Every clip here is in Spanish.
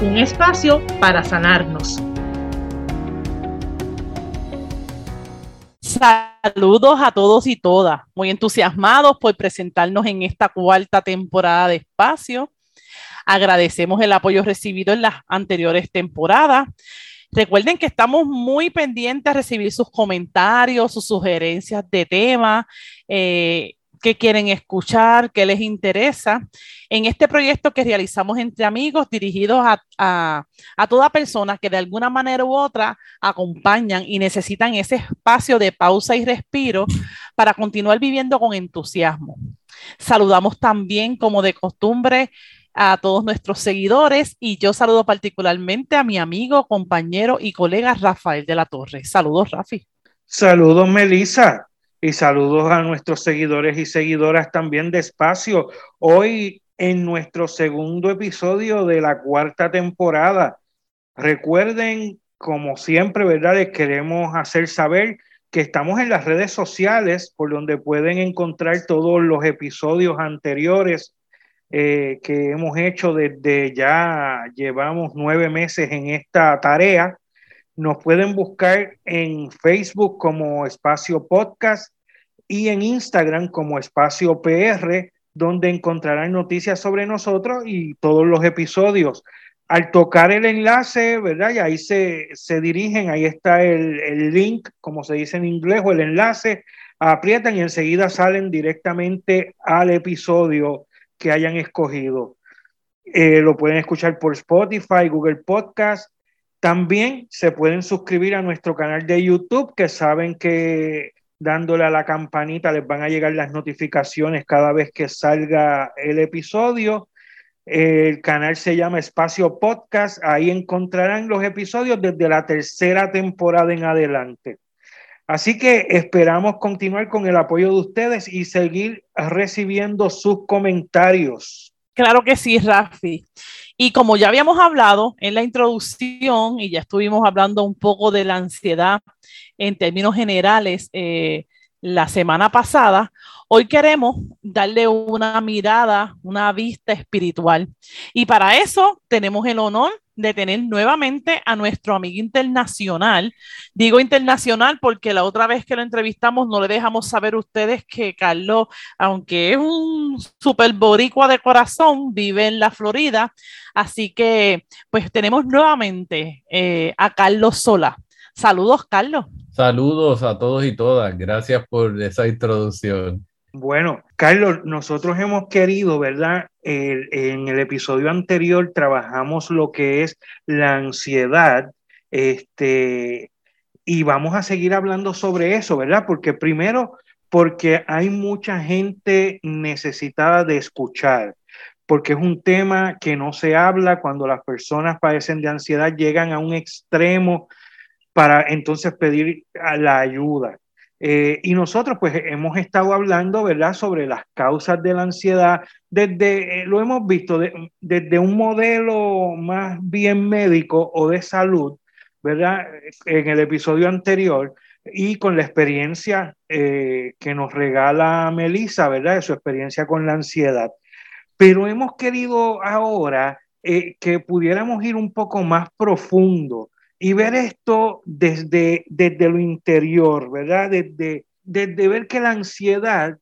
Un espacio para sanarnos. Saludos a todos y todas, muy entusiasmados por presentarnos en esta cuarta temporada de Espacio. Agradecemos el apoyo recibido en las anteriores temporadas. Recuerden que estamos muy pendientes a recibir sus comentarios, sus sugerencias de tema. Eh, qué quieren escuchar, qué les interesa. En este proyecto que realizamos entre amigos, dirigidos a, toda persona que de alguna manera u otra acompañan y necesitan ese espacio de pausa y respiro para continuar viviendo con entusiasmo. Saludamos también, como de costumbre, a todos nuestros seguidores y yo saludo particularmente a mi amigo, compañero y colega Rafael de la Torre. Saludos, Rafi. Saludos, Melissa y saludos a nuestros seguidores y seguidoras también de espacio. Hoy en nuestro segundo episodio de la cuarta temporada. Recuerden, como siempre, ¿verdad? Les queremos hacer saber que estamos en las redes sociales por donde pueden encontrar todos los episodios anteriores eh, que hemos hecho desde ya llevamos nueve meses en esta tarea nos pueden buscar en Facebook como Espacio Podcast y en Instagram como Espacio PR, donde encontrarán noticias sobre nosotros y todos los episodios. Al tocar el enlace, ¿verdad? Y ahí se, se dirigen, ahí está el, el, link, como se dice en inglés, o el enlace, aprietan y enseguida salen directamente al episodio que hayan escogido. Eh, lo pueden escuchar por Spotify, Google Podcast, también se pueden suscribir a nuestro canal de YouTube, que saben que dándole a la campanita les van a llegar las notificaciones cada vez que salga el episodio. El canal se llama Espacio Podcast. Ahí encontrarán los episodios desde la tercera temporada en adelante. Así que esperamos continuar con el apoyo de ustedes y seguir recibiendo sus comentarios. Claro que sí, Rafi. Y como ya habíamos hablado en la introducción y ya estuvimos hablando un poco de la ansiedad en términos generales eh, la semana pasada, hoy queremos darle una mirada, una vista espiritual. Y para eso tenemos el honor de tener nuevamente a nuestro amigo internacional. Digo internacional porque la otra vez que lo entrevistamos no le dejamos saber a ustedes que Carlos, aunque es un super boricua de corazón, vive en la Florida. Así que pues tenemos nuevamente eh, a Carlos Sola. Saludos, Carlos. Saludos a todos y todas. Gracias por esa introducción. Bueno, Carlos, nosotros hemos querido, ¿verdad? en el episodio anterior trabajamos lo que es la ansiedad, este, y vamos a seguir hablando sobre eso, ¿verdad? Porque primero, porque hay mucha gente necesitada de escuchar, porque es un tema que no se habla cuando las personas padecen de ansiedad, llegan a un extremo para entonces pedir la ayuda. Eh, y nosotros pues hemos estado hablando, ¿verdad?, sobre las causas de la ansiedad, desde, eh, lo hemos visto desde un modelo más bien médico o de salud, ¿verdad?, en el episodio anterior, y con la experiencia eh, que nos regala Melissa, ¿verdad?, de su experiencia con la ansiedad. Pero hemos querido ahora que pudiéramos ir un poco más profundo y ver esto desde, desde lo interior, ¿verdad? Desde, desde ver que la ansiedad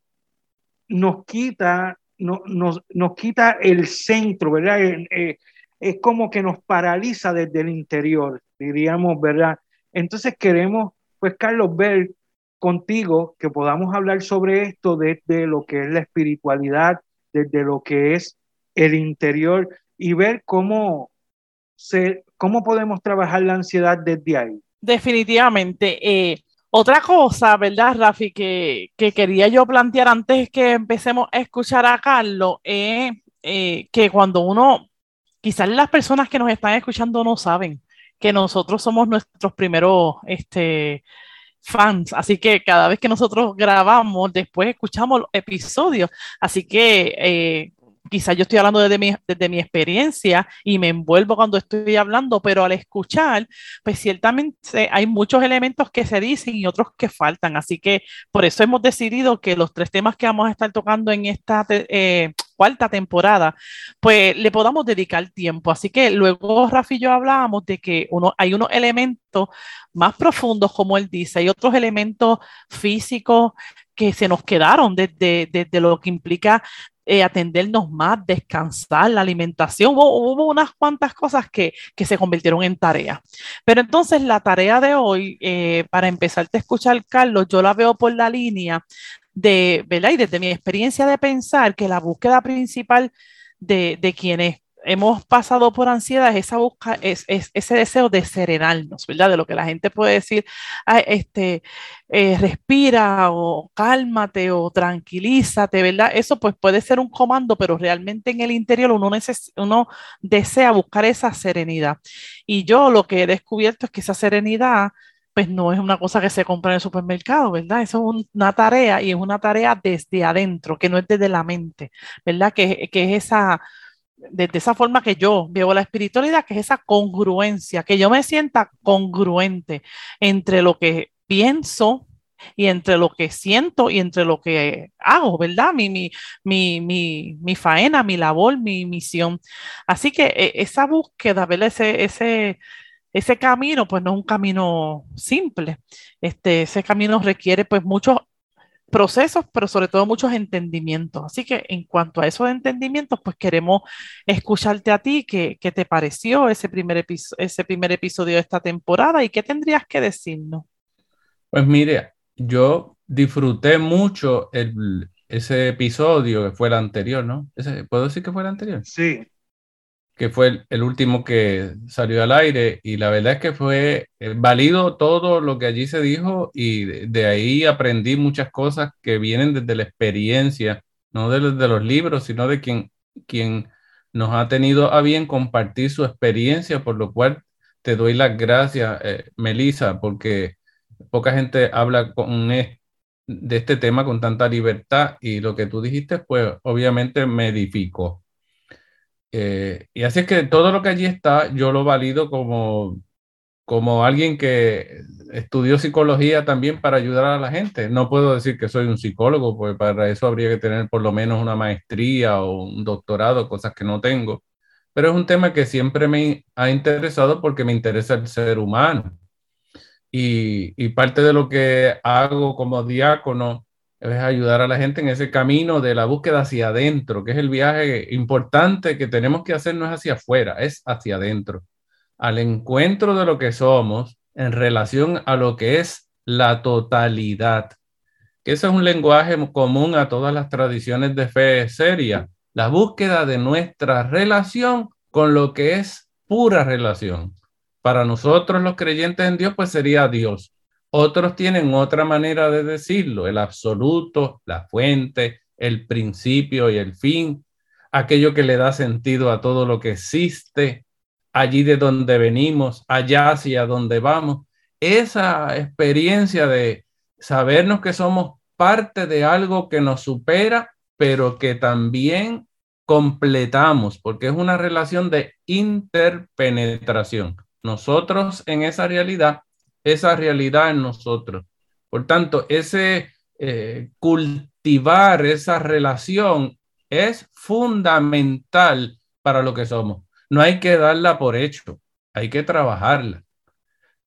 nos quita, no, nos, nos quita el centro, ¿verdad? Eh, es como que nos paraliza desde el interior, diríamos, ¿verdad? Entonces queremos, pues Carlos, ver contigo que podamos hablar sobre esto desde lo que es la espiritualidad, desde lo que es el interior y ver cómo se, ¿Cómo podemos trabajar la ansiedad desde ahí? Definitivamente. Eh, otra cosa, ¿verdad, Rafi, que, quería yo plantear antes que empecemos a escuchar a Carlos, es eh, que cuando uno, quizás las personas que nos están escuchando no saben que nosotros somos nuestros primeros este, fans, así que cada vez que nosotros grabamos, después escuchamos los episodios, así que eh, quizás yo estoy hablando desde mi, desde mi experiencia y me envuelvo cuando estoy hablando, pero al escuchar, pues ciertamente hay muchos elementos que se dicen y otros que faltan. Así que por eso hemos decidido que los tres temas que vamos a estar tocando en esta eh, cuarta temporada, pues le podamos dedicar tiempo. Así que luego Rafi y yo hablábamos de que uno, hay unos elementos más profundos, como él dice, hay otros elementos físicos que se nos quedaron desde, desde lo que implica eh, atendernos más, descansar, la alimentación. Hubo, unas cuantas cosas que, se convirtieron en tarea. Pero entonces la tarea de hoy, eh, para empezarte a escuchar, Carlos, yo la veo por la línea de, ¿verdad? Y desde mi experiencia de pensar que la búsqueda principal de, de quienes hemos pasado por ansiedad es esa busca, es, ese deseo de serenarnos, ¿verdad? De lo que la gente puede decir, este, eh, respira o cálmate o tranquilízate, ¿verdad? Eso pues puede ser un comando, pero realmente en el interior uno, uno desea buscar esa serenidad. Y yo lo que he descubierto es que esa serenidad pues no es una cosa que se compra en el supermercado, ¿verdad? Eso es una tarea y es una tarea desde adentro, que no es desde la mente, ¿verdad? Que, que es esa de, esa forma que yo veo la espiritualidad, que es esa congruencia, que yo me sienta congruente entre lo que pienso y entre lo que siento y entre lo que hago, ¿verdad? Mi, mi, mi, mi, faena, mi labor, mi misión. Así que e, esa búsqueda. Ese, ese, ese camino, pues no es un camino simple. Este, ese camino requiere pues mucho procesos, pero sobre todo muchos entendimientos. Así que en cuanto a esos entendimientos, pues queremos escucharte a ti, qué, qué te pareció ese primer, ese primer episodio de esta temporada y qué tendrías que decirnos. Pues mire, yo disfruté mucho el, ese episodio que fue el anterior, ¿no? ¿Puedo decir que fue el anterior? Sí que fue el, último que salió al aire y la verdad es que fue eh, válido todo lo que allí se dijo y de, ahí aprendí muchas cosas que vienen desde la experiencia, no de, de, los libros, sino de quien, quien nos ha tenido a bien compartir su experiencia, por lo cual te doy las gracias, eh, Melissa, porque poca gente habla con de este tema con tanta libertad y lo que tú dijiste, pues obviamente me edificó. Eh, y así es que todo lo que allí está, yo lo valido como, como alguien que estudió psicología también para ayudar a la gente. No puedo decir que soy un psicólogo, porque para eso habría que tener por lo menos una maestría o un doctorado, cosas que no tengo. Pero es un tema que siempre me ha interesado porque me interesa el ser humano. Y, y parte de lo que hago como diácono es ayudar a la gente en ese camino de la búsqueda hacia adentro, que es el viaje importante que tenemos que hacer, no es hacia afuera, es hacia adentro, al encuentro de lo que somos en relación a lo que es la totalidad. Que ese es un lenguaje común a todas las tradiciones de fe seria, la búsqueda de nuestra relación con lo que es pura relación. Para nosotros los creyentes en Dios, pues sería Dios otros tienen otra manera de decirlo, el absoluto, la fuente, el principio y el fin, aquello que le da sentido a todo lo que existe, allí de donde venimos, allá hacia donde vamos. Esa experiencia de sabernos que somos parte de algo que nos supera, pero que también completamos, porque es una relación de interpenetración. Nosotros en esa realidad esa realidad en nosotros. Por tanto, ese eh, cultivar esa relación es fundamental para lo que somos. No hay que darla por hecho, hay que trabajarla.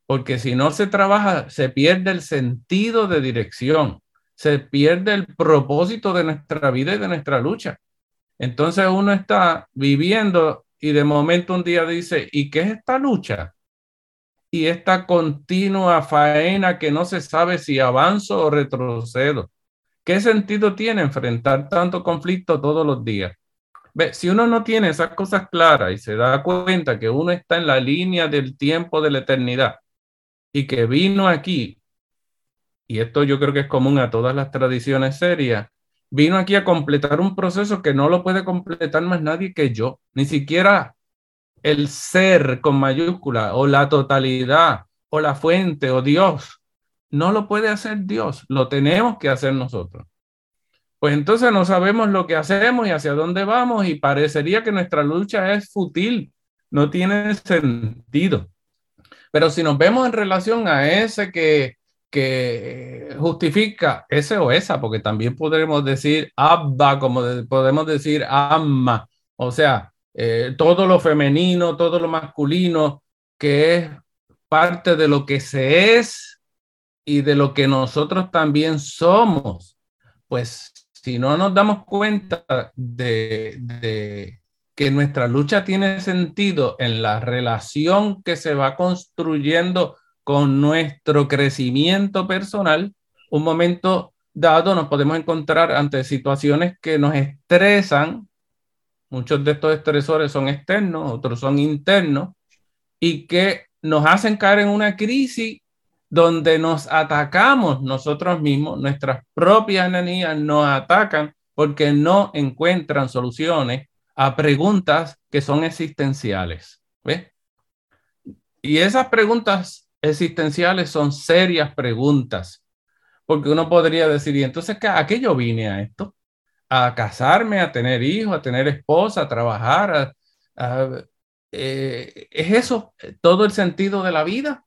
Porque si no se trabaja, se pierde el sentido de dirección, se pierde el propósito de nuestra vida y de nuestra lucha. Entonces uno está viviendo y de momento un día dice, ¿y qué es esta lucha? Y esta continua faena que no se sabe si avanzo o retrocedo. ¿Qué sentido tiene enfrentar tanto conflicto todos los días? Ve, si uno no tiene esas cosas claras y se da cuenta que uno está en la línea del tiempo de la eternidad y que vino aquí, y esto yo creo que es común a todas las tradiciones serias, vino aquí a completar un proceso que no lo puede completar más nadie que yo, ni siquiera el ser con mayúscula o la totalidad o la fuente o Dios. No lo puede hacer Dios, lo tenemos que hacer nosotros. Pues entonces no sabemos lo que hacemos y hacia dónde vamos y parecería que nuestra lucha es fútil, no tiene sentido. Pero si nos vemos en relación a ese que, que justifica ese o esa, porque también podremos decir abba, como podemos decir amma, o sea, eh, todo lo femenino, todo lo masculino, que es parte de lo que se es y de lo que nosotros también somos. Pues si no nos damos cuenta de, de que nuestra lucha tiene sentido en la relación que se va construyendo con nuestro crecimiento personal, un momento dado nos podemos encontrar ante situaciones que nos estresan Muchos de estos estresores son externos, otros son internos, y que nos hacen caer en una crisis donde nos atacamos nosotros mismos, nuestras propias energías nos atacan porque no encuentran soluciones a preguntas que son existenciales. Y esas preguntas existenciales son serias preguntas, porque uno podría decir, ¿y entonces a qué yo vine a esto? A casarme, a tener hijos, a tener esposa, a trabajar. Eh, ¿Es eso todo el sentido de la vida?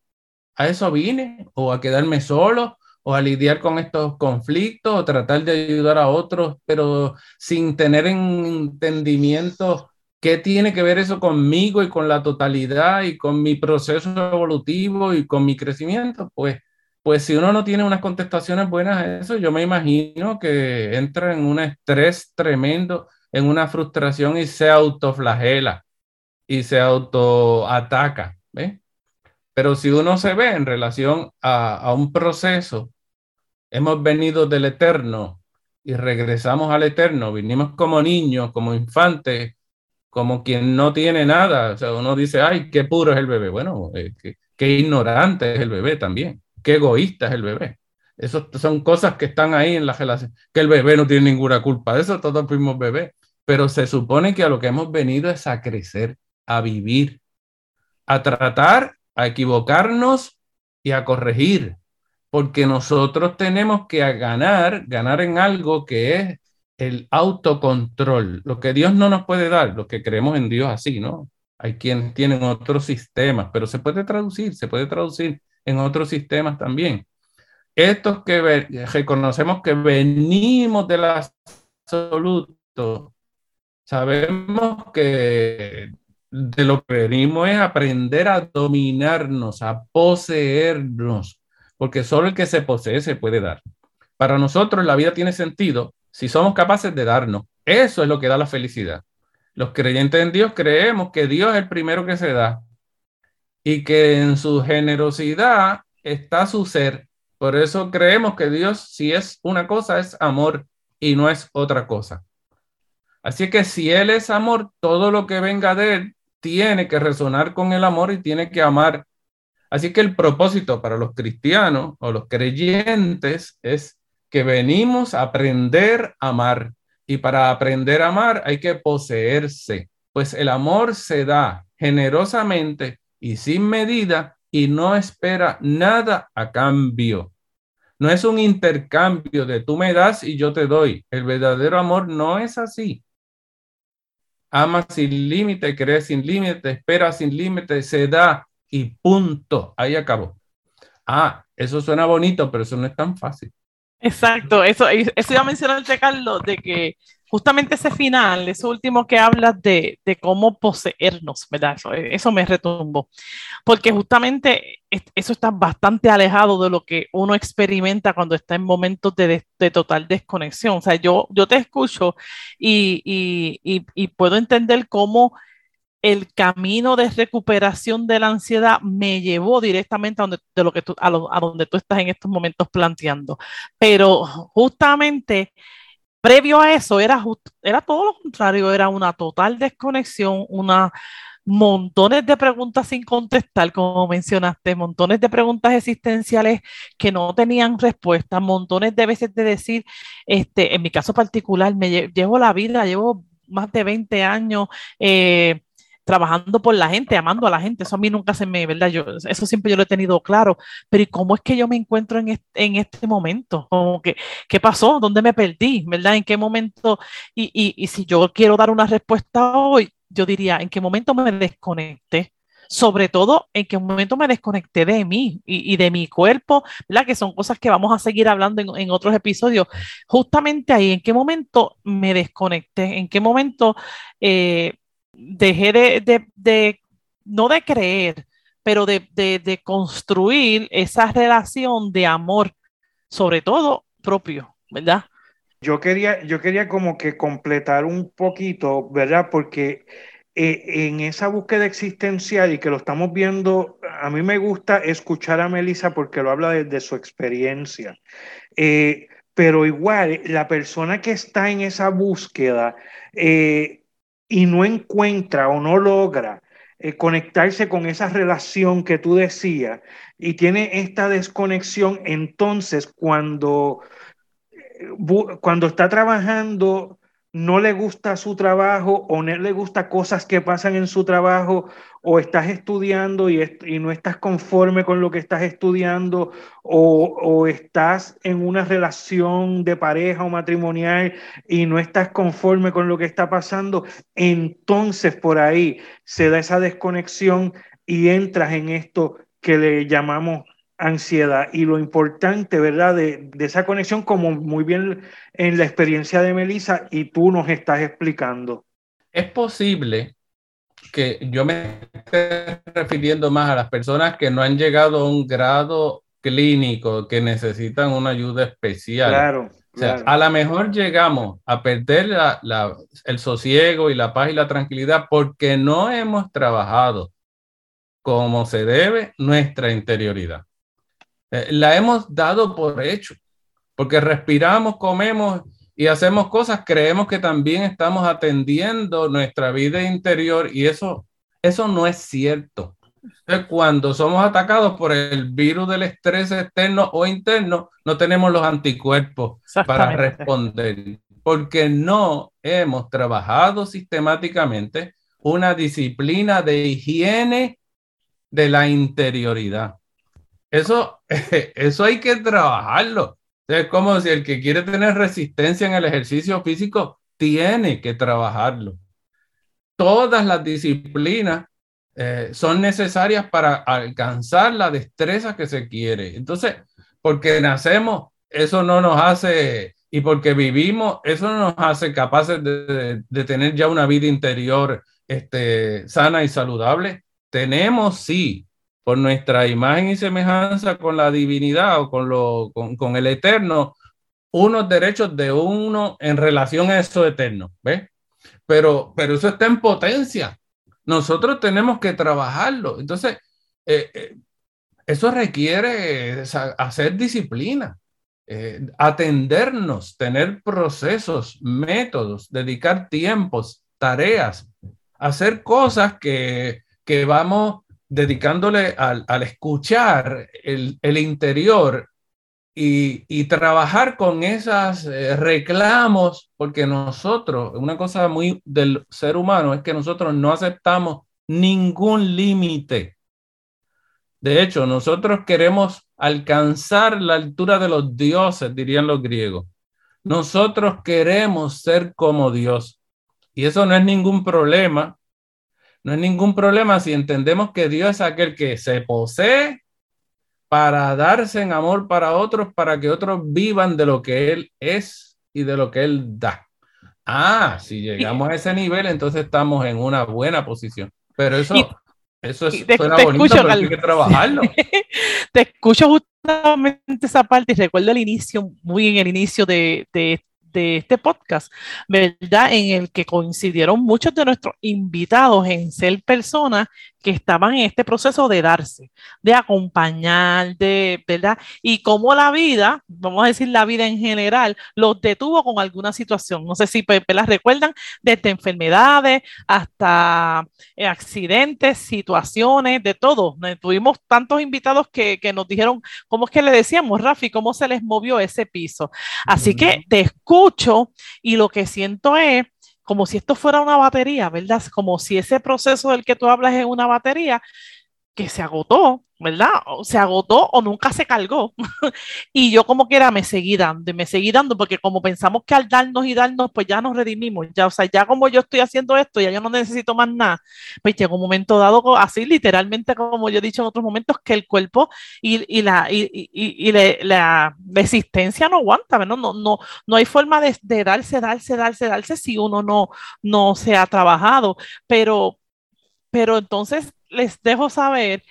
¿A eso vine? ¿O a quedarme solo? ¿O a lidiar con estos conflictos? ¿O tratar de ayudar a otros, pero sin tener entendimiento qué tiene que ver eso conmigo y con la totalidad y con mi proceso evolutivo y con mi crecimiento? Pues pues si uno no tiene unas contestaciones buenas a eso, yo me imagino que entra en un estrés tremendo, en una frustración y se autoflagela y se autoataca. Pero si uno se ve en relación a, un proceso, hemos venido del eterno y regresamos al eterno, vinimos como niños, como infantes, como quien no tiene nada. O sea, uno dice, ay, qué puro es el bebé. Bueno, eh, qué ignorante es el bebé también qué egoísta es el bebé. Esas son cosas que están ahí en la relación, que el bebé no tiene ninguna culpa de eso, todos fuimos bebés, pero se supone que a lo que hemos venido es a crecer, a vivir, a tratar, a equivocarnos y a corregir, porque nosotros tenemos que ganar, ganar en algo que es el autocontrol, lo que Dios no nos puede dar, lo que creemos en Dios así, ¿no? Hay quienes tienen otros sistemas, pero se puede traducir, se puede traducir en otros sistemas también. Estos que reconocemos que venimos del absoluto, sabemos que de lo que venimos es aprender a dominarnos, a poseernos, porque solo el que se posee se puede dar. Para nosotros la vida tiene sentido si somos capaces de darnos. Eso es lo que da la felicidad. Los creyentes en Dios creemos que Dios es el primero que se da y que en su generosidad está su ser. Por eso creemos que Dios, si es una cosa, es amor y no es otra cosa. Así que si Él es amor, todo lo que venga de Él tiene que resonar con el amor y tiene que amar. Así que el propósito para los cristianos o los creyentes es que venimos a aprender a amar. Y para aprender a amar hay que poseerse, pues el amor se da generosamente y sin medida y no espera nada a cambio. No es un intercambio de tú me das y yo te doy. El verdadero amor no es así. Ama sin límite, cree sin límite, espera sin límite, se da y punto. Ahí acabó. Ah, eso suena bonito, pero eso no es tan fácil. Exacto, eso, eso iba a mencionarte, Carlos, de que justamente ese final, ese último que habla de, cómo poseernos, ¿verdad? Eso, eso, me retumbó, porque justamente eso está bastante alejado de lo que uno experimenta cuando está en momentos de, total desconexión. O sea, yo, yo te escucho y, y, y, puedo entender cómo el camino de recuperación de la ansiedad me llevó directamente a donde, de lo que tú, a donde tú estás en estos momentos planteando. Pero justamente previo a eso era, era todo lo contrario, era una total desconexión, una montones de preguntas sin contestar, como mencionaste, montones de preguntas existenciales que no tenían respuesta, montones de veces de decir, este, en mi caso particular, me llevo la vida, llevo más de 20 años eh, trabajando por la gente, amando a la gente. Eso a mí nunca se me, ¿verdad? Yo, eso siempre yo lo he tenido claro. Pero ¿y cómo es que yo me encuentro en este, en este momento? Que, ¿qué pasó? ¿Dónde me perdí? ¿Verdad? ¿En qué momento? Y, y, y si yo quiero dar una respuesta hoy, yo diría, ¿en qué momento me desconecté? sobre todo en qué momento me desconecté de mí y, de mi cuerpo, ¿verdad? Que son cosas que vamos a seguir hablando en, otros episodios. Justamente ahí, en qué momento me desconecté, en qué momento eh, dejé de, no de creer, pero de, de, construir esa relación de amor, sobre todo propio, ¿verdad? Yo quería, yo quería como que completar un poquito, ¿verdad? Porque eh, en esa búsqueda existencial y que lo estamos viendo, a mí me gusta escuchar a Melissa porque lo habla desde su experiencia. Eh, pero igual, la persona que está en esa búsqueda eh, y no encuentra o no logra conectarse con esa relación que tú decías y tiene esta desconexión, entonces cuando, cuando está trabajando no le gusta su trabajo o no le gusta cosas que pasan en su trabajo o estás estudiando y, no estás conforme con lo que estás estudiando o, estás en una relación de pareja o matrimonial y no estás conforme con lo que está pasando, entonces por ahí se da esa desconexión y entras en esto que le llamamos ansiedad y lo importante, ¿verdad? De, esa conexión, como muy bien en la experiencia de Melissa y tú nos estás explicando. Es posible que yo me esté refiriendo más a las personas que no han llegado a un grado clínico, que necesitan una ayuda especial. Claro. O sea, a lo mejor llegamos a perder la, el sosiego y la paz y la tranquilidad porque no hemos trabajado como se debe nuestra interioridad. Eh, la hemos dado por hecho, porque respiramos, comemos y hacemos cosas, creemos que también estamos atendiendo nuestra vida interior y eso, eso no es cierto. cuando somos atacados por el virus del estrés externo o interno, no tenemos los anticuerpos para responder, porque no hemos trabajado sistemáticamente una disciplina de higiene de la interioridad. Eso, eso hay que trabajarlo. Es como si el que quiere tener resistencia en el ejercicio físico tiene que trabajarlo. Todas las disciplinas eh, son necesarias para alcanzar la destreza que se quiere. Entonces, porque nacemos, eso no nos hace, y porque vivimos, eso no nos hace capaces de, de tener ya una vida interior este, sana y saludable. Tenemos, sí, por nuestra imagen y semejanza con la divinidad o con, lo, con, el eterno, unos derechos de uno en relación a eso eterno, ¿ves? Pero, pero eso está en potencia. Nosotros tenemos que trabajarlo. Entonces, eh, eh, eso requiere hacer disciplina, eh, atendernos, tener procesos, métodos, dedicar tiempos, tareas, hacer cosas que, que vamos dedicándole al, escuchar el, interior y, trabajar con esos eh, reclamos, porque nosotros, una cosa muy del ser humano es que nosotros no aceptamos ningún límite. De hecho, nosotros queremos alcanzar la altura de los dioses, dirían los griegos. Nosotros queremos ser como Dios. Y eso no es ningún problema, no hay ningún problema si entendemos que Dios es aquel que se posee para darse en amor para otros, para que otros vivan de lo que Él es y de lo que Él da. Ah, si llegamos a ese nivel, entonces estamos en una buena posición. Pero eso, eso es, suena bonito, pero hay que trabajarlo. te escucho justamente esa parte y recuerdo el inicio, muy en el inicio de, de de este podcast, ¿verdad? En el que coincidieron muchos de nuestros invitados en ser personas que estaban en este proceso de darse, de acompañar, de, ¿verdad? Y cómo la vida, vamos a decir la vida en general, los detuvo con alguna situación. No sé si las recuerdan, desde enfermedades hasta eh, accidentes, situaciones, de todo. Tuvimos tantos invitados que, que, nos dijeron, ¿cómo es que le decíamos, Rafi, cómo se les movió ese piso? Así que te escucho y lo que siento es como si esto fuera una batería, ¿verdad? Como si ese proceso del que tú hablas es una batería que se agotó, ¿verdad? O se agotó o nunca se cargó. y yo como quiera me seguí dando me seguí dando porque como pensamos que al darnos y darnos, pues ya nos redimimos. Ya, o sea, ya como yo estoy haciendo esto, ya yo no necesito más nada. Pues llegó un momento dado, así literalmente como yo he dicho en otros momentos, que el cuerpo y, y la, y, y, la, existencia no aguanta, ¿no? No, no, no hay forma de, de darse, darse, darse, darse si uno no, no se ha trabajado. Pero, pero entonces les dejo saber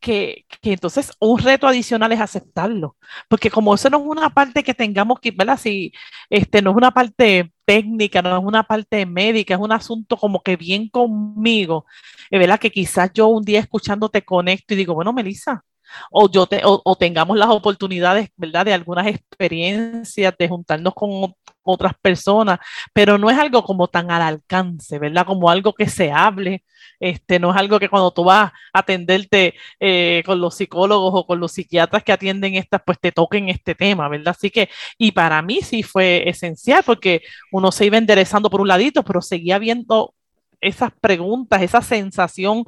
que, que, entonces un reto adicional es aceptarlo, porque como eso no es una parte que tengamos que, ¿verdad? Si este, no es una parte técnica, no es una parte médica, es un asunto como que bien conmigo, ¿verdad? Que quizás yo un día escuchándote conecto y digo, bueno, Melissa, o, yo te, o, tengamos las oportunidades, ¿verdad? De algunas experiencias, de juntarnos con otras personas, pero no es algo como tan al alcance, ¿verdad? Como algo que se hable, este, no es algo que cuando tú vas a atenderte eh, con los psicólogos o con los psiquiatras que atienden estas, pues te toquen este tema, ¿verdad? Así que, y para mí sí fue esencial porque uno se iba enderezando por un ladito, pero seguía viendo esas preguntas, esa sensación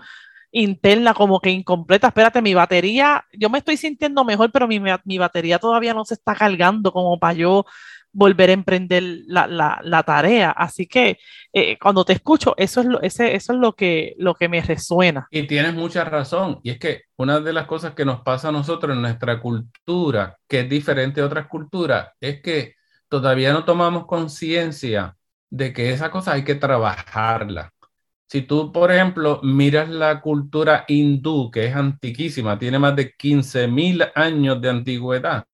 interna como que incompleta. Espérate, mi batería, yo me estoy sintiendo mejor, pero mi, mi batería todavía no se está cargando como para yo volver a emprender la, la, la tarea. Así que eh, cuando te escucho, eso es, lo, ese, eso es lo, que, lo que me resuena. Y tienes mucha razón. Y es que una de las cosas que nos pasa a nosotros en nuestra cultura, que es diferente a otras culturas, es que todavía no tomamos conciencia de que esa cosa hay que trabajarla. Si tú, por ejemplo, miras la cultura hindú, que es antiquísima, tiene más de 15.000 años de antigüedad,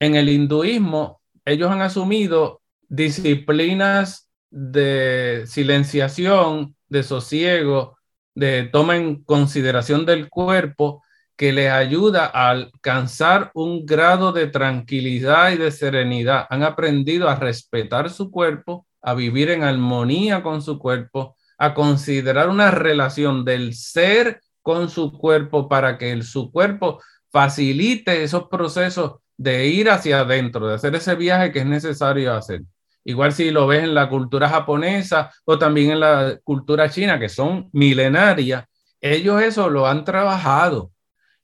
en el hinduismo ellos han asumido disciplinas de silenciación, de sosiego, de toma en consideración del cuerpo, que les ayuda a alcanzar un grado de tranquilidad y de serenidad. Han aprendido a respetar su cuerpo, a vivir en armonía con su cuerpo, a considerar una relación del ser con su cuerpo para que el, su cuerpo facilite esos procesos de ir hacia adentro, de hacer ese viaje que es necesario hacer. Igual si lo ves en la cultura japonesa o también en la cultura china, que son milenarias, ellos eso lo han trabajado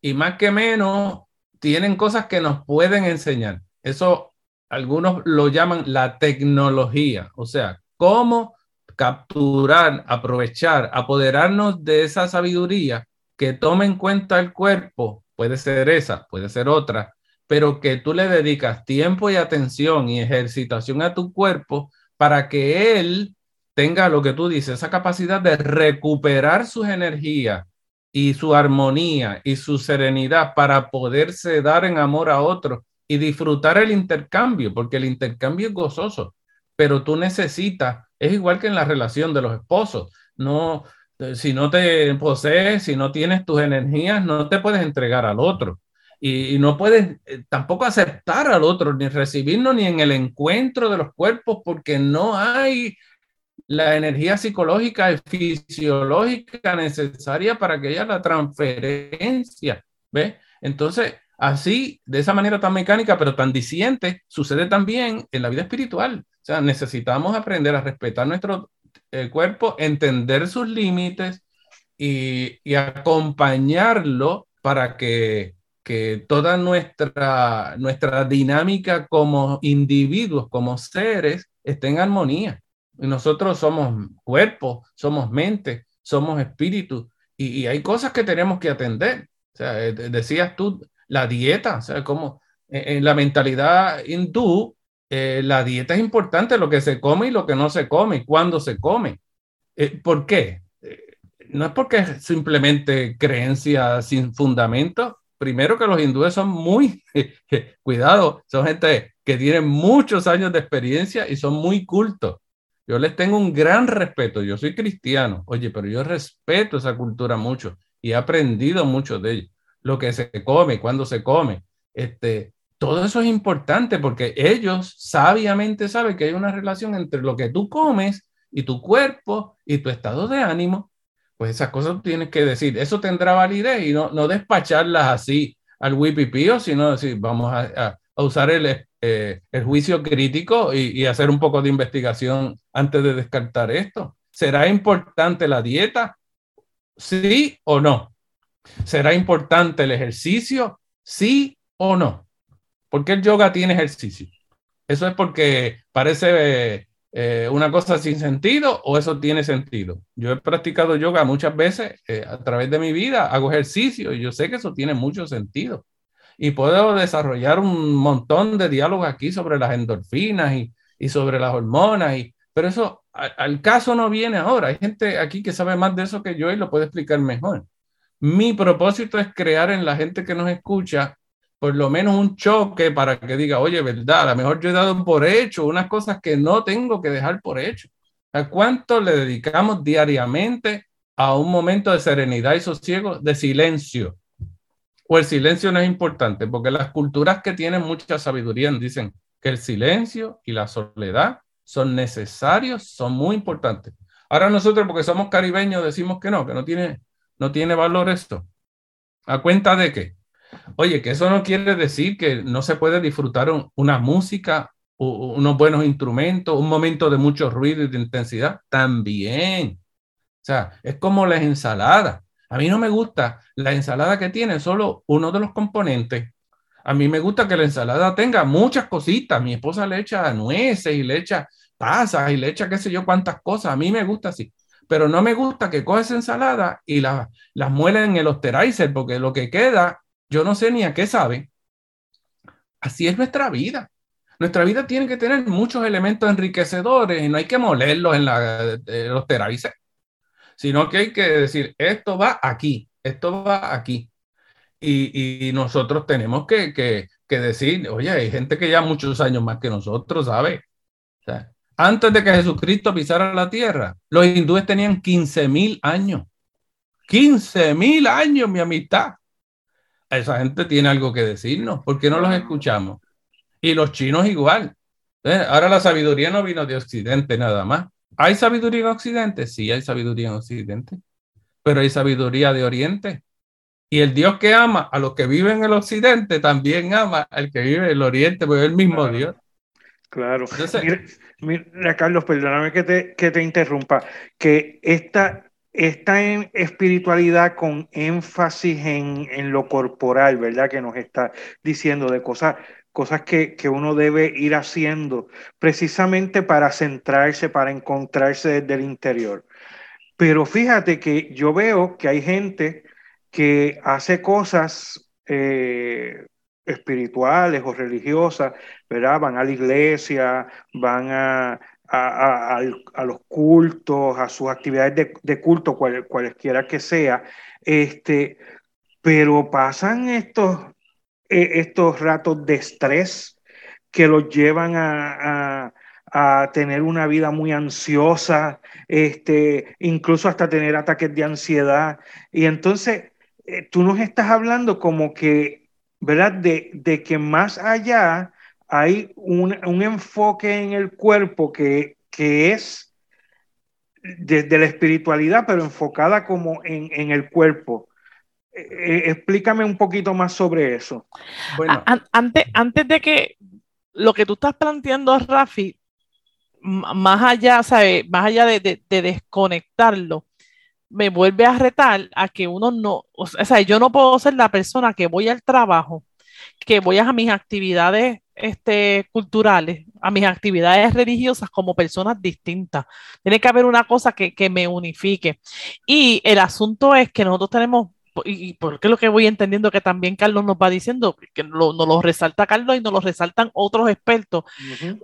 y más que menos tienen cosas que nos pueden enseñar. Eso algunos lo llaman la tecnología, o sea, cómo capturar, aprovechar, apoderarnos de esa sabiduría que tome en cuenta el cuerpo, puede ser esa, puede ser otra, pero que tú le dedicas tiempo y atención y ejercitación a tu cuerpo para que él tenga lo que tú dices, esa capacidad de recuperar sus energías y su armonía y su serenidad para poderse dar en amor a otros y disfrutar el intercambio, porque el intercambio es gozoso, pero tú necesitas es igual que en la relación de los esposos. No, si no te posees, si no tienes tus energías, no te puedes entregar al otro. Y, no puedes eh, tampoco aceptar al otro, ni recibirlo, ni en el encuentro de los cuerpos, porque no hay la energía psicológica y fisiológica necesaria para que haya la transferencia. ¿Ves? Entonces, así, de esa manera tan mecánica, pero tan disiente, sucede también en la vida espiritual. O sea, necesitamos aprender a respetar nuestro eh, cuerpo, entender sus límites y, acompañarlo para que, toda nuestra, nuestra dinámica como individuos, como seres, esté en armonía. Y nosotros somos cuerpo, somos mente, somos espíritu y, hay cosas que tenemos que atender. Eh, decías tú, la dieta, o sea, como en la mentalidad hindú, eh, la dieta es importante, lo que se come y lo que no se come, y cuándo se come. Eh, ¿Por qué? Eh, no es porque es simplemente creencia sin fundamento. Primero que los hindúes son muy, cuidado, son gente que tiene muchos años de experiencia y son muy cultos. Yo les tengo un gran respeto. Yo soy cristiano, oye, pero yo respeto esa cultura mucho y he aprendido mucho de ellos. Lo que se come, cuándo se come, este, todo eso es importante porque ellos sabiamente saben que hay una relación entre lo que tú comes y tu cuerpo y tu estado de ánimo. Pues esas cosas tienes que decir. Eso tendrá validez y no, no despacharlas así al wipipío, sino decir, vamos a, a, usar el, eh, el juicio crítico y, y hacer un poco de investigación antes de descartar esto. ¿Será importante la dieta? ¿Sí o no? ¿Será importante el ejercicio? ¿Sí o no? ¿Por qué el yoga tiene ejercicio? ¿Eso es porque parece eh, una cosa sin sentido o eso tiene sentido? Yo he practicado yoga muchas veces eh, a través de mi vida, hago ejercicio y yo sé que eso tiene mucho sentido. Y puedo desarrollar un montón de diálogos aquí sobre las endorfinas y, y sobre las hormonas, y, pero eso al caso no viene ahora. Hay gente aquí que sabe más de eso que yo y lo puede explicar mejor. Mi propósito es crear en la gente que nos escucha por lo menos un choque para que diga, oye, verdad, a lo mejor yo he dado por hecho unas cosas que no tengo que dejar por hecho. ¿A cuánto le dedicamos diariamente a un momento de serenidad y sosiego, de silencio? O el silencio no es importante, porque las culturas que tienen mucha sabiduría dicen que el silencio y la soledad son necesarios, son muy importantes. Ahora nosotros, porque somos caribeños, decimos que no, que no tiene, no tiene valor esto. ¿A cuenta de qué? Oye, que eso no quiere decir que no se puede disfrutar una música, unos buenos instrumentos, un momento de mucho ruido y de intensidad. También. O sea, es como las ensaladas. A mí no me gusta la ensalada que tiene solo uno de los componentes. A mí me gusta que la ensalada tenga muchas cositas. Mi esposa le echa nueces y le echa pasas y le echa qué sé yo cuántas cosas. A mí me gusta así. Pero no me gusta que coge esa ensalada y la, las muela en el osterizer porque lo que queda, yo no sé ni a qué sabe. Así es nuestra vida. Nuestra vida tiene que tener muchos elementos enriquecedores y no hay que molerlos en la, el osterizer, sino que hay que decir, esto va aquí, esto va aquí y, nosotros tenemos que, que, que, decir, oye, hay gente que ya muchos años más que nosotros, ¿sabe? antes de que Jesucristo pisara la tierra, los hindúes tenían 15 mil años. 15 mil años, mi amistad. Esa gente tiene algo que decirnos. ¿Por qué no los escuchamos? Y los chinos igual. Ahora la sabiduría no vino de Occidente nada más. ¿Hay sabiduría en Occidente? Sí, hay sabiduría en Occidente. Pero hay sabiduría de Oriente. Y el Dios que ama a los que viven en el occidente también ama al que vive en el oriente, porque es el mismo Dios. Claro. mira, Carlos, perdóname que te, que te interrumpa, que esta, esta en espiritualidad con énfasis en, en, lo corporal, ¿verdad? Que nos está diciendo de cosas, cosas que, que uno debe ir haciendo precisamente para centrarse, para encontrarse desde el interior. Pero fíjate que yo veo que hay gente que hace cosas eh, espirituales o religiosas, ¿verdad? Van a la iglesia, van a, los cultos, a sus actividades de, culto, cualesquiera que sea, este, pero pasan estos, e, estos ratos de estrés que los llevan a, a tener una vida muy ansiosa, este, incluso hasta tener ataques de ansiedad. Y entonces eh, tú nos estás hablando como que, ¿verdad? De, de que más allá hay un, un, enfoque en el cuerpo que, que es desde la espiritualidad, pero enfocada como en, en el cuerpo. Eh, eh, explícame un poquito más sobre eso. Bueno. antes, antes de que lo que tú estás planteando, Rafi, más allá, ¿sabe? Más allá de, de, de desconectarlo, me vuelve a retar a que uno no, o sea, yo no puedo ser la persona que voy al trabajo, que voy a mis actividades este, culturales, a mis actividades religiosas como personas distintas. Tiene que haber una cosa que, que me unifique. Y el asunto es que nosotros tenemos y porque lo que voy entendiendo que también Carlos nos va diciendo, que nos lo resalta Carlos y nos lo resaltan otros expertos.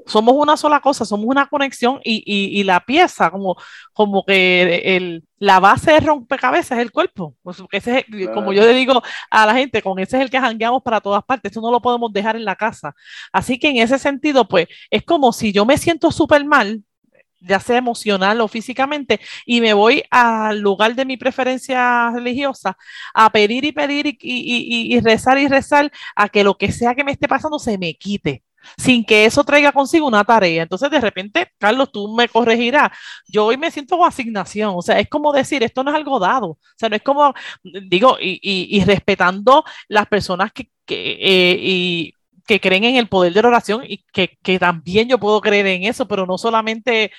Somos una sola cosa, somos una conexión y, y, y, la pieza, como, como que el, la base de rompecabezas es el cuerpo. Pues, ese es, Como yo le digo a la gente, con ese es el que jangueamos para todas partes, eso no lo podemos dejar en la casa. Así que en ese sentido, pues es como si yo me siento súper mal, ya sea emocional o físicamente, y me voy al lugar de mi preferencia religiosa a pedir y pedir y, y, rezar y rezar a que lo que sea que me esté pasando se me quite sin que eso traiga consigo una tarea. Entonces, de repente, Carlos, tú me corregirás. Yo hoy me siento con asignación, o sea, es como decir, esto no es algo dado, o sea, no es como, digo, y respetando las personas que, que eh, y que creen en el poder de la oración y que, que, también yo puedo creer en eso, pero no solamente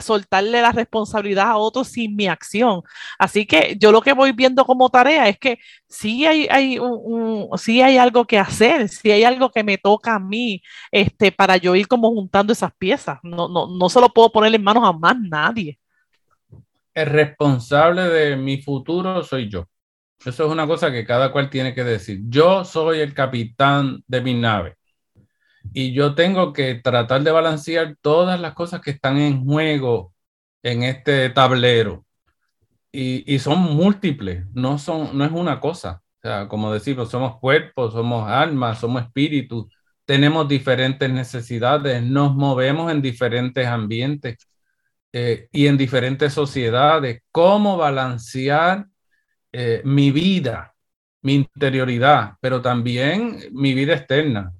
soltarle la responsabilidad a otros sin mi acción. Así que yo lo que voy viendo como tarea es que sí hay, hay, un, sí hay algo que hacer, sí hay algo que me toca a mí este, para yo ir como juntando esas piezas. No, no, no se lo puedo poner en manos a más nadie. El responsable de mi futuro soy yo. Eso es una cosa que cada cual tiene que decir. Yo soy el capitán de mi nave y yo tengo que tratar de balancear todas las cosas que están en juego en este tablero. Y, y son múltiples, no, son, no es una cosa. O sea, como decimos, somos cuerpos, somos almas, somos espíritus, tenemos diferentes necesidades, nos movemos en diferentes ambientes eh, y en diferentes sociedades. ¿Cómo balancear eh, mi vida, mi interioridad, pero también mi vida externa.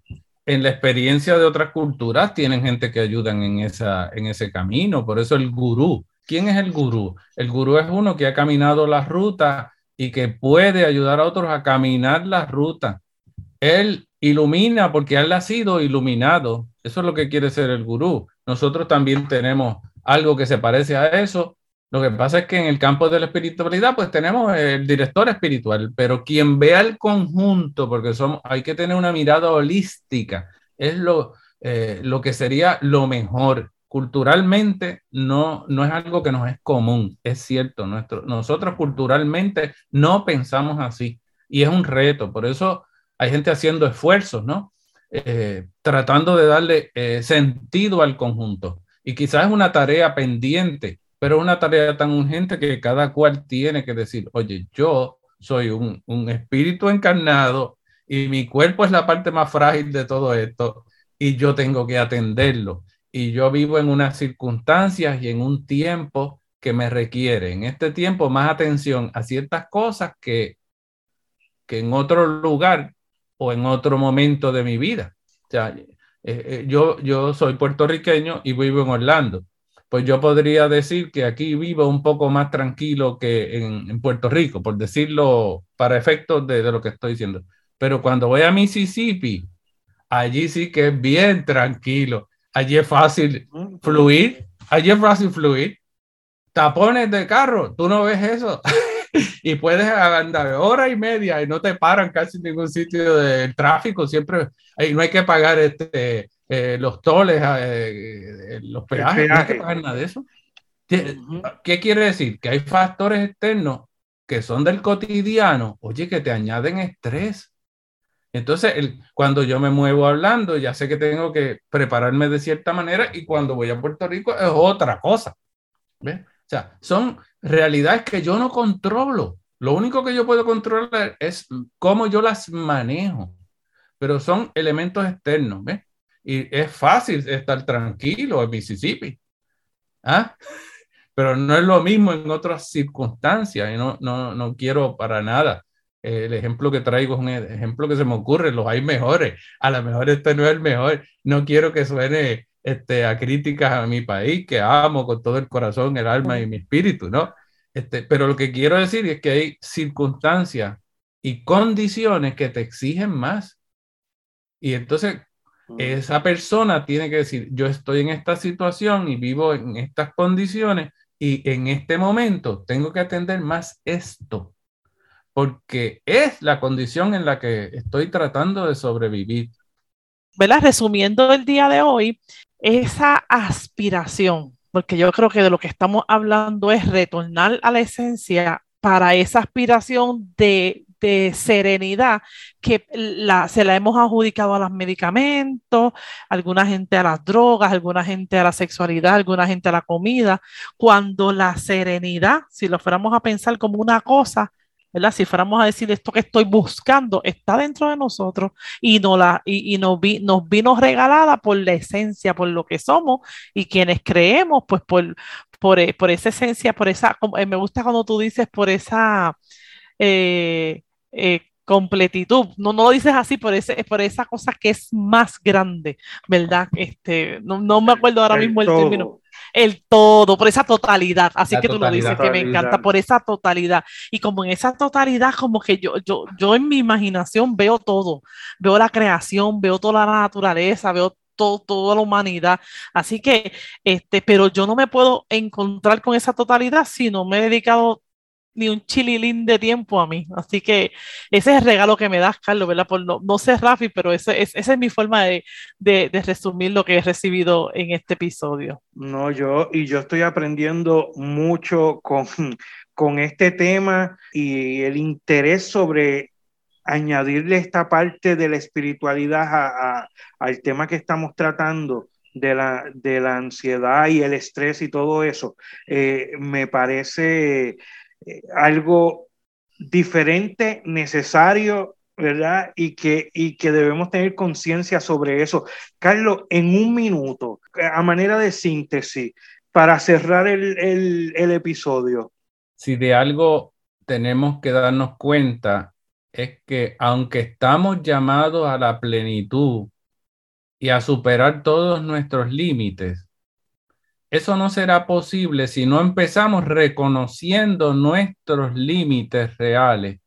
En la experiencia de otras culturas tienen gente que ayudan en, esa, en ese camino, por eso el gurú. ¿Quién es el gurú? El gurú es uno que ha caminado la ruta y que puede ayudar a otros a caminar la ruta. Él ilumina porque él ha sido iluminado. Eso es lo que quiere ser el gurú. Nosotros también tenemos algo que se parece a eso, lo que pasa es que en el campo de la espiritualidad, pues tenemos el director espiritual, pero quien vea el conjunto, porque somos, hay que tener una mirada holística, es lo, eh, lo que sería lo mejor. Culturalmente no, no es algo que nos es común, es cierto. Nuestro, nosotros culturalmente no pensamos así y es un reto. Por eso hay gente haciendo esfuerzos, ¿no? Eh, tratando de darle eh, sentido al conjunto. Y quizás es una tarea pendiente pero es una tarea tan urgente que cada cual tiene que decir, oye, yo soy un, un espíritu encarnado y mi cuerpo es la parte más frágil de todo esto y yo tengo que atenderlo. Y yo vivo en unas circunstancias y en un tiempo que me requiere en este tiempo más atención a ciertas cosas que, que en otro lugar o en otro momento de mi vida. O sea, eh, eh, yo, yo soy puertorriqueño y vivo en Orlando pues yo podría decir que aquí vivo un poco más tranquilo que en, Puerto Rico, por decirlo para efectos de, lo que estoy diciendo. Pero cuando voy a Mississippi, allí sí que es bien tranquilo. Allí es fácil fluir, allí es fácil fluir. Tapones de carro, tú no ves eso. y puedes andar hora y media y no te paran casi en ningún sitio del tráfico. Siempre ahí no hay que pagar este, eh, los toles, eh, los peajes, no hay que pagar nada de eso. ¿Qué, quiere decir? Que hay factores externos que son del cotidiano, oye, que te añaden estrés. Entonces, el, cuando yo me muevo hablando, ya sé que tengo que prepararme de cierta manera y cuando voy a Puerto Rico es otra cosa. ¿Ves? O sea, son realidades que yo no controlo. Lo único que yo puedo controlar es cómo yo las manejo, pero son elementos externos. ¿ves? Y es fácil estar tranquilo en Mississippi. ¿Ah? Pero no es lo mismo en otras circunstancias y no, no, no quiero para nada. El ejemplo que traigo es un ejemplo que se me ocurre, los hay mejores. A lo mejor este no es el mejor. No quiero que suene este, a críticas a mi país, que amo con todo el corazón, el alma y mi espíritu, ¿no? Este, pero lo que quiero decir es que hay circunstancias y condiciones que te exigen más. Y entonces esa persona tiene que decir, yo estoy en esta situación y vivo en estas condiciones y en este momento tengo que atender más esto, porque es la condición en la que estoy tratando de sobrevivir. ¿Verdad? Resumiendo el día de hoy, esa aspiración, porque yo creo que de lo que estamos hablando es retornar a la esencia para esa aspiración de serenidad que la, se la hemos adjudicado a los medicamentos, alguna gente a las drogas, alguna gente a la sexualidad, alguna gente a la comida, cuando la serenidad, si lo fuéramos a pensar como una cosa, ¿verdad? Si fuéramos a decir esto que estoy buscando, está dentro de nosotros y, no la, y, y nos, vi, nos vino regalada por la esencia, por lo que somos y quienes creemos, pues por, por, por esa esencia, por esa, eh, me gusta cuando tú dices, por esa... Eh, eh, completitud. No, no lo dices así por, ese, por esa cosa que es más grande, ¿verdad? Este, no, me acuerdo ahora mismo el término. el todo, por esa totalidad. Así que tú lo dices que me encanta, por esa totalidad. Y como en esa totalidad, como que yo, yo, yo en mi imaginación veo todo, veo la creación, veo toda la naturaleza, veo todo, toda la humanidad. Así que, este, pero yo no me puedo encontrar con esa totalidad si no me he dedicado ni un chililín de tiempo a mí. Así que ese es el regalo que me das, Carlos, ¿verdad? Por no, no sé, Rafi, pero ese, es, esa es mi forma de, de, de, resumir lo que he recibido en este episodio. No, yo, y yo estoy aprendiendo mucho con, con este tema y el interés sobre añadirle esta parte de la espiritualidad a, a, al tema que estamos tratando. De la, de la ansiedad y el estrés y todo eso, eh, me parece eh, algo diferente, necesario, ¿verdad? Y que, y que debemos tener conciencia sobre eso. Carlos, en un minuto, a manera de síntesis, para cerrar el, el, el episodio. Si de algo tenemos que darnos cuenta es que aunque estamos llamados a la plenitud y a superar todos nuestros límites, eso no será posible si no empezamos reconociendo nuestros límites reales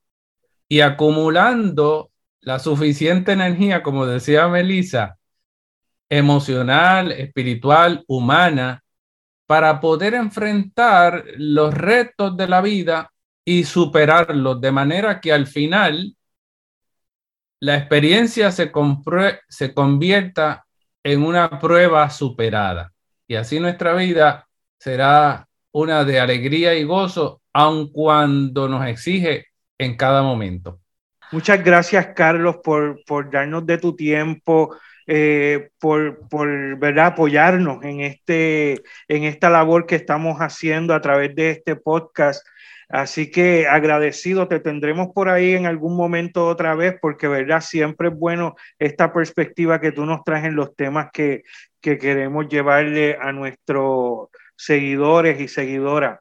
y acumulando la suficiente energía, como decía Melissa, emocional, espiritual, humana, para poder enfrentar los retos de la vida y superarlos, de manera que al final la experiencia se, se convierta en una prueba superada y así nuestra vida será una de alegría y gozo, aun cuando nos exige en cada momento. Muchas gracias, Carlos, por, por darnos de tu tiempo, eh, por, por ¿verdad? apoyarnos en, este, en esta labor que estamos haciendo a través de este podcast. Así que agradecido, te tendremos por ahí en algún momento otra vez, porque verdad, siempre es bueno esta perspectiva que tú nos traes en los temas que, que queremos llevarle a nuestros seguidores y seguidoras.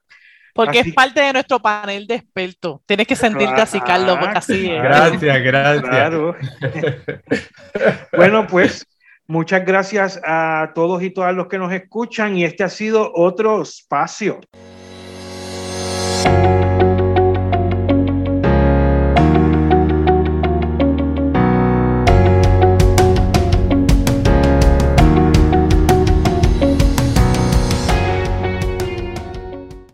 Porque así, es parte de nuestro panel de expertos. Tienes que sentirte claro, así, Carlos, porque así es. Gracias, gracias. Claro. bueno, pues muchas gracias a todos y todas los que nos escuchan y este ha sido otro espacio.